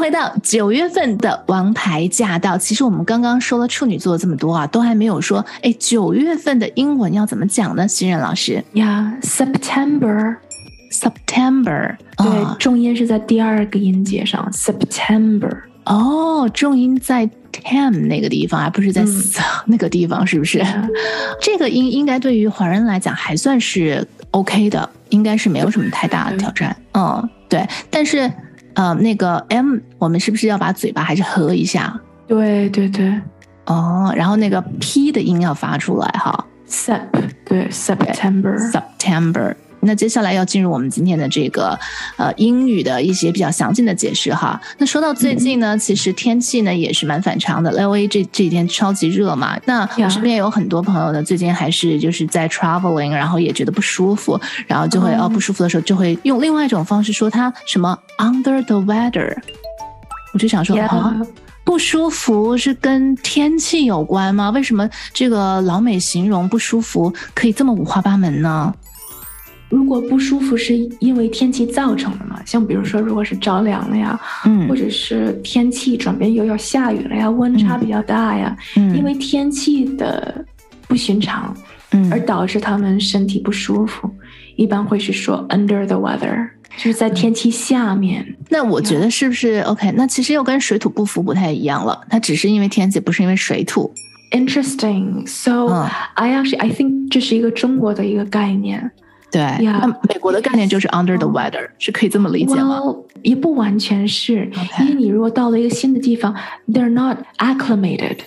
回到九月份的王牌驾到。其实我们刚刚说了处女座这么多啊，都还没有说，哎，九月份的英文要怎么讲呢？新任老师呀，September。，September，对，哦重音是在第二个音节上，September。哦，重音在 tem 那个地方，而不是在 s、那个地方，是不是？这个音应该对于华人来讲还算是 OK 的，应该是没有什么太大的挑战。嗯，对。但是呃，那个 m 我们是不是要把嘴巴还是合一下？对对对哦，然后那个 p 的音要发出来哈，Sep，对，September。那接下来要进入我们今天的这个呃英语的一些比较详尽的解释哈。那说到最近呢，其实天气呢也是蛮反常的，L A 这这几天超级热嘛。那我身边也有很多朋友呢，最近还是就是在 traveling，然后也觉得不舒服，然后就会、哦哦不舒服的时候就会用另外一种方式说他什么 under the weather。我就想说啊。不舒服是跟天气有关吗？为什么这个老美形容不舒服可以这么五花八门呢？如果不舒服是因为天气造成的嘛？像比如说，如果是着凉了呀，嗯或者是天气转变又要下雨了呀，温差比较大呀，嗯因为天气的不寻常嗯而导致他们身体不舒服，一般会是说 under the weather，就是在天气下面。那我觉得是不是 OK？那其实又跟水土不服不太一样了，它只是因为天气，不是因为水土。Interesting. So 嗯 I actually I think 这是一个中国的一个概念。对那美国的概念就是 under the weather，、是可以这么理解吗 Well，也不完全是因为你如果到了一个新的地方，they're not acclimated。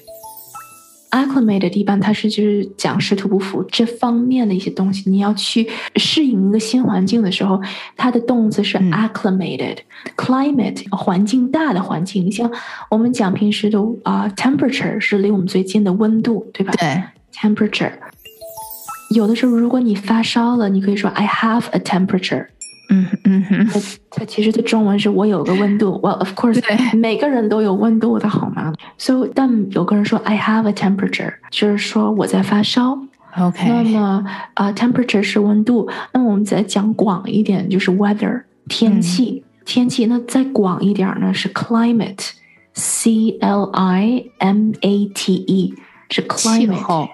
acclimated 一般它是就是讲水土不服这方面的一些东西，你要去适应一个新环境的时候，它的动词是嗯 acclimated、climate 环境大的环境，你像我们讲平时的啊、temperature 是离我们最近的温度，对吧？对，temperature。有的时候，如果你发烧了，你可以说 I have a temperature。嗯嗯哼，它它其实的中文是我有个温度。Well, of course，对每个人都有温度的好吗？So，但有个人说 I have a temperature，就是说我在发烧。OK，那么啊、t e m p e r a t u r e 是温度。那么我们再讲广一点，就是 weather 天气。天气那再广一点呢是 climate，C L I M A T E 是气 climate。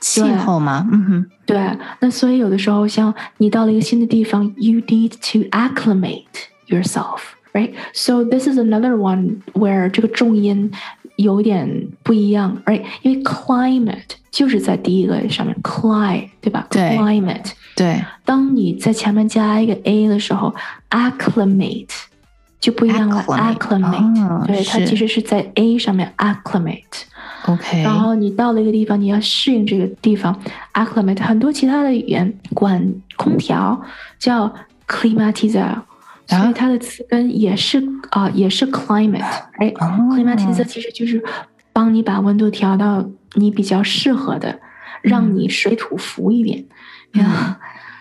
候，气候吗？嗯哼，对，那所以有的时候，像你到了一个新的地方，you need to acclimate yourself, right? So this is another one where 这个重音有点不一样，right? 因为 climate 就是在第一个上面，clim，对吧对？climate，对当你在前面加一个 a 的时候，acclimate 就不一样了哦对，它其实是在 a 上面 acclimate。，OK，然后你到了一个地方，你要适应这个地方，acclimate。很多其他的语言管空调叫 climatizer，、所以它的词根也是啊、也是 climate，right？、哦 climatizer 其实就是帮你把温度调到你比较适合的，让你水土服一点。呀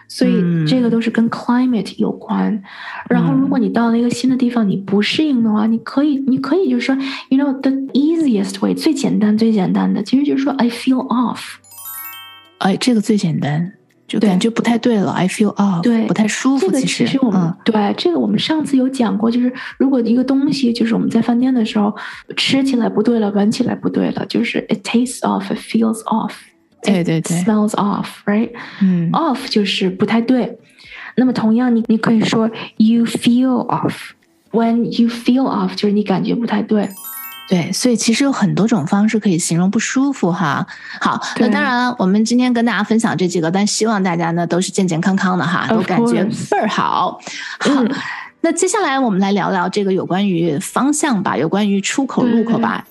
所以嗯这个都是跟 climate 有关。然后，如果你到了一个新的地方，你不适应的话，你可以，你可以就是说，you know the easiest way 最简单最简单的，其实就是说 I feel off。哎，这个最简单，就对感觉不太对了，I feel off，对不太舒服。这个其其实我们、嗯对这个我们上次有讲过，就是如果一个东西就是我们在饭店的时候吃起来不对了，闻起来不对了，就是 it tastes off，it feels off，对对对 smells off，right？嗯 off 就是不太对。那么同样你，你可以说 you feel off。When you feel off，就是你感觉不太对。对，所以其实有很多种方式可以形容不舒服哈。好，那当然了，我们今天跟大家分享这几个，但希望大家呢都是健健康康的哈，都感觉倍儿好。好，嗯那接下来我们来聊聊这个有关于方向吧，有关于出口入口吧。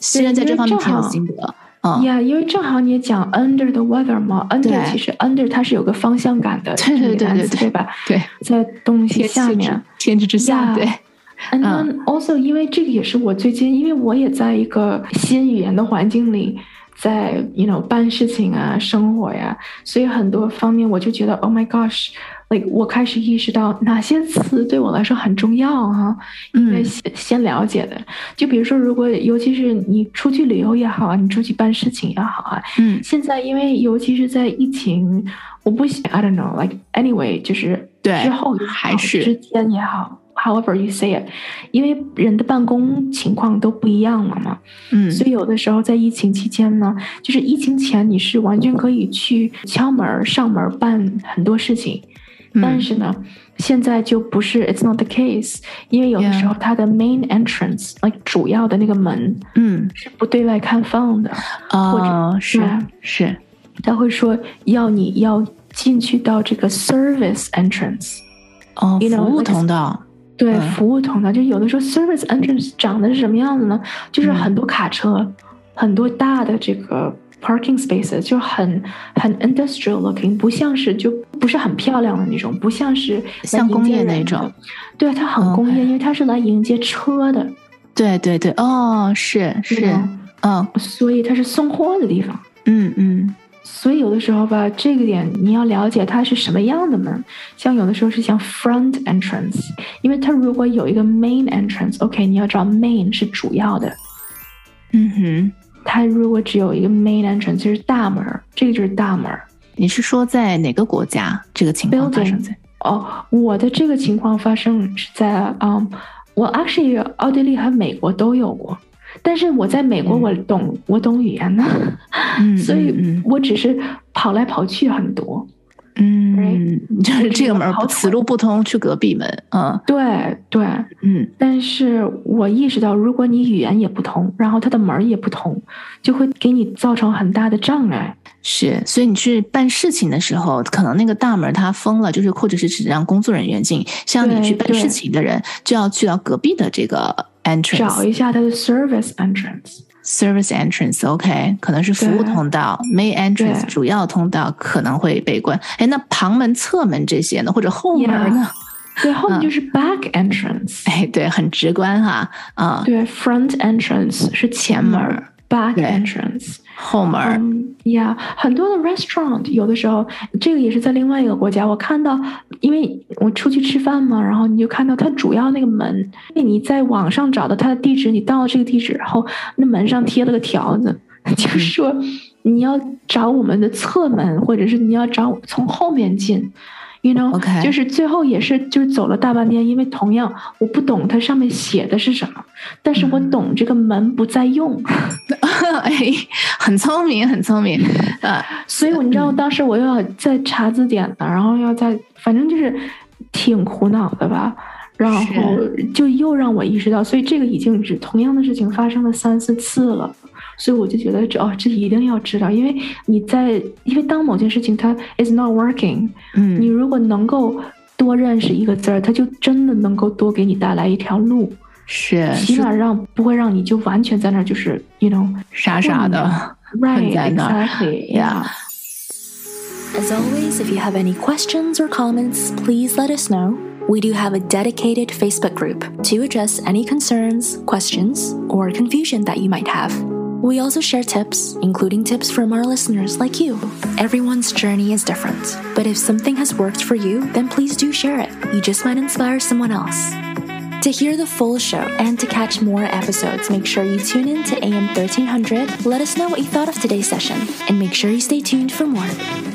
西人在这方面挺有心得。嗯，呀因为正好你也讲 under the weather 嘛，under 其实 under 它是有个方向感的，对对对对对对吧？对，在东西下面。天之之下，Yeah 对，And 嗯 then also，因为这个也是我最近，因为我也在一个新语言的环境里，在 you know 办事情啊、生活呀，所以很多方面我就觉得 Oh my gosh。Like 我开始意识到哪些词对我来说很重要哈，应该先先了解的。就比如说，如果尤其是你出去旅游也好啊，你出去办事情也好啊，嗯。现在因为尤其是在疫情，我不想 I don't know like anyway 就是对之后还是之间也好，however you say it，因为人的办公情况都不一样了嘛，嗯。所以有的时候在疫情期间呢，就是疫情前你是完全可以去敲门上门办很多事情，嗯但是呢，现在就不是 it's not the case，因为有的时候它的 main entrance like 主要的那个门嗯。是不对外开放的，或者哦是是。他会说要你要进去到这个 service entrance。哦服务通道。对，嗯。服务通道就有的时候 service entrance 长得是什么样子呢？就是嗯。很多卡车，很多大的这个 parking spaces，就很很 industrial looking，不像是就不是很漂亮的那种，不像是像工业那种。对，它很工业 OK 因为它是来迎接车的，对对对哦是是吗嗯所以它是送货的地方。嗯嗯所以有的时候吧，这个点你要了解它是什么样的门。像有的时候是像 front entrance，因为它如果有一个 main entrance，OK，、你要知道 main 是主要的。嗯哼，它如果只有一个 main entrance，就是大门儿，这个就是大门儿。你是说在哪个国家这个情况发生在？哦，我的这个情况发生是在嗯，我 actually 奥地利和美国都有过，但是我在美国嗯我懂、我懂语言呢，嗯 所以嗯我只是跑来跑去很多。嗯，嗯就是这个门儿此路不通，去隔壁门。嗯对对，嗯但是我意识到，如果你语言也不通，然后它的门儿也不通，就会给你造成很大的障碍。是，所以你去办事情的时候，可能那个大门它封了，就是或者是只让工作人员进。像你去办事情的人，就要去到隔壁的这个 entrance 找一下它的 service entrance。Service entrance，OK，、可能是服务通道，main entrance 主要通道可能会被关。哎，那旁门、侧门这些呢，或者后门呢？对，后面嗯就是 back entrance。哎，对，很直观哈，啊、对，front entrance 是前门儿，back entrance。后门 Yeah，很多的 restaurant 有的时候，这个也是在另外一个国家，我看到，因为我出去吃饭嘛，然后你就看到它主要那个门，你在网上找到它的地址，你到了这个地址，然后那门上贴了个条子，就是说你要找我们的侧门，或者是你要找从后面进。You know，、就是最后也是就是走了大半天，因为同样我不懂它上面写的是什么，但是我懂这个门不再用，哎，很聪明，很聪明，呃，所以我你知道，当时我又要再查字典呢，然后要再，反正就是挺苦恼的吧。然后就又让我意识到，所以这个已经是同样的事情发生了三四次了，所以我就觉得这哦，这一定要知道，因为你在，因为当某件事情它 is not working，嗯，你如果能够多认识一个字儿，它就真的能够多给你带来一条路，是起码让不会让你就完全在那儿就是 you know 傻傻的。 right 在那儿 exactly Yeah. As always, if you have any questions or comments, please let us know. We do have a dedicated Facebook group to address any concerns, questions, or confusion that you might have. We also share tips, including tips from our listeners like you. Everyone's journey is different, but if something has worked for you, then please do share it. You just might inspire someone else. To hear the full show and to catch more episodes, make sure you tune in to AM 1300. Let us know what you thought of today's session, and make sure you stay tuned for more.